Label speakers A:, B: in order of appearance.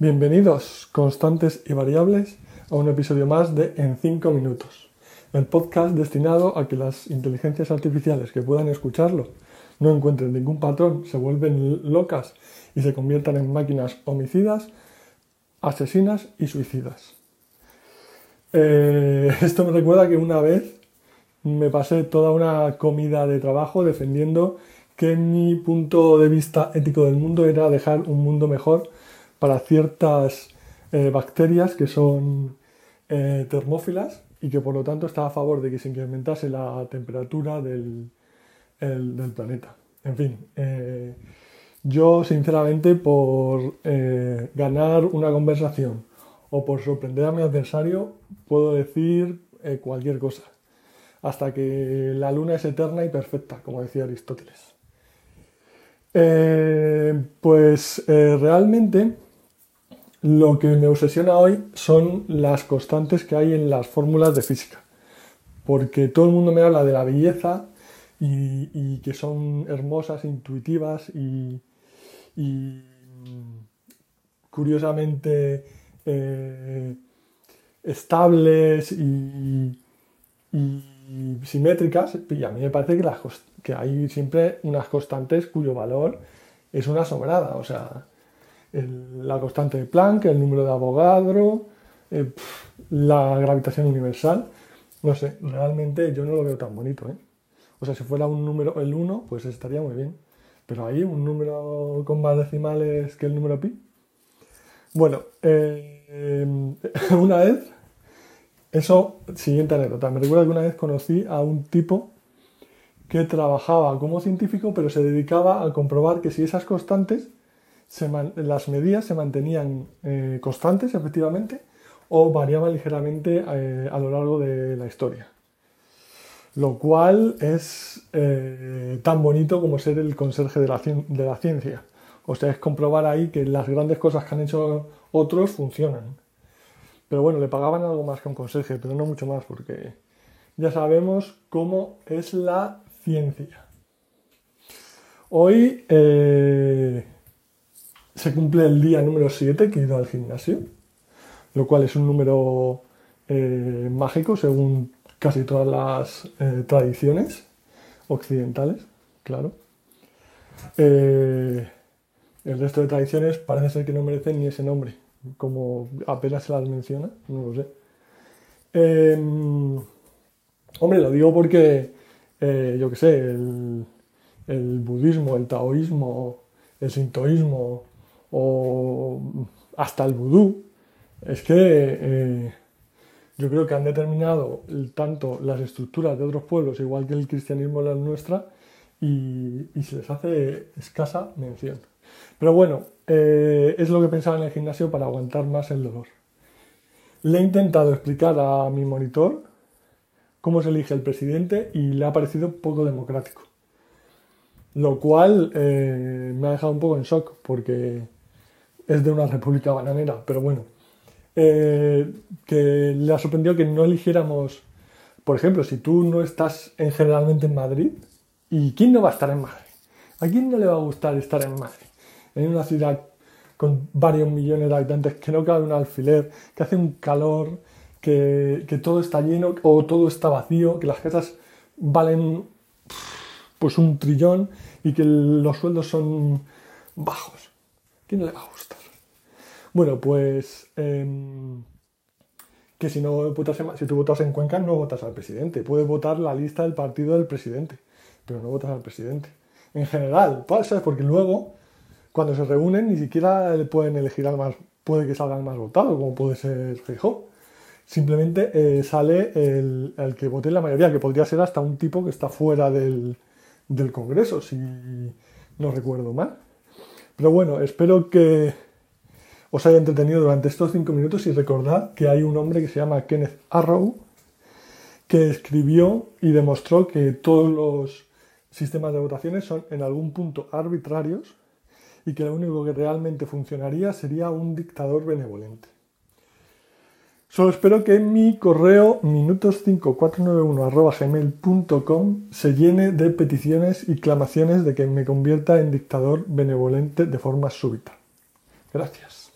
A: Bienvenidos, constantes y variables, a un episodio más de En 5 minutos, el podcast destinado a que las inteligencias artificiales que puedan escucharlo no encuentren ningún patrón, se vuelven locas y se conviertan en máquinas homicidas, asesinas y suicidas. Eh, esto me recuerda que una vez me pasé toda una comida de trabajo defendiendo que mi punto de vista ético del mundo era dejar un mundo mejor para ciertas eh, bacterias que son eh, termófilas y que por lo tanto estaba a favor de que se incrementase la temperatura del, del planeta. En fin, eh, yo sinceramente por ganar una conversación o por sorprender a mi adversario puedo decir cualquier cosa, hasta que la luna es eterna y perfecta, como decía Aristóteles. pues realmente lo que me obsesiona hoy son las constantes que hay en las fórmulas de física. Porque todo el mundo me habla de la belleza y, que son hermosas, intuitivas y, curiosamente eh, estables y, simétricas. Y a mí me parece que, que hay siempre unas constantes cuyo valor es una sobrada. O sea, la constante de Planck, el número de Avogadro, eh, la gravitación universal. No sé, realmente yo no lo veo tan bonito. ¿eh? O sea, si fuera un número, el 1, pues estaría muy bien. Pero ahí un número con más decimales que el número pi. Bueno, eh, una vez, eso, siguiente anécdota. Me recuerda que una vez conocí a un tipo que trabajaba como científico, pero se dedicaba a comprobar que si esas constantes las medidas se mantenían eh, constantes, efectivamente, o variaban ligeramente eh, a lo largo de la historia. Lo cual es eh, tan bonito como ser el conserje de la, ciencia. O sea, es comprobar ahí que las grandes cosas que han hecho otros funcionan. Pero bueno, le pagaban algo más que un conserje, pero no mucho más, porque ya sabemos cómo es la ciencia. Hoy se cumple el día número 7 que he ido al gimnasio, lo cual es un número eh, mágico según casi todas las eh, tradiciones occidentales, claro. Eh, el resto de tradiciones parece ser que no merecen ni ese nombre, como apenas se las menciona, no lo sé. Em, hombre, lo digo porque, yo qué sé, el, el budismo, el taoísmo, el sintoísmo, o hasta el vudú, es que eh, yo creo que han determinado tanto las estructuras de otros pueblos, igual que el cristianismo la nuestra, y, se les hace escasa mención. Pero bueno, eh, es lo que pensaba en el gimnasio para aguantar más el dolor. Le he intentado explicar a mi monitor cómo se elige el presidente y le ha parecido poco democrático. Lo cual eh, me ha dejado un poco en shock porque es de una república bananera, pero bueno, eh, que le ha sorprendido que no eligiéramos, por ejemplo, si tú no estás en, generalmente en Madrid, ¿y quién no va a estar en Madrid? ¿A quién no le va a gustar estar en Madrid? En una ciudad con varios millones de habitantes, que no cabe un alfiler, que hace un calor, que, que todo está lleno o todo está vacío, que las casas valen pues un trillón y que los sueldos son bajos. ¿Quién no le va a gustar? Bueno, pues em, que si no votas en, si tú votas en Cuenca no votas al presidente. Puedes votar la lista del partido del presidente, pero no votas al presidente. En general, pasa porque luego cuando se reúnen ni siquiera pueden elegir al más, puede que salga el más votado, como puede ser Feijóo. Simplemente eh, sale el, que vote la mayoría, que podría ser hasta un tipo que está fuera del, del Congreso, si no recuerdo mal. Pero bueno, espero que os haya entretenido durante estos cinco minutos y recordad que hay un hombre que se llama Kenneth Arrow que escribió y demostró que todos los sistemas de votaciones son en algún punto arbitrarios y que lo único que realmente funcionaría sería un dictador benevolente. Solo espero que mi correo minutos5491.gmail.com se llene de peticiones y clamaciones de que me convierta en dictador benevolente de forma súbita. Gracias.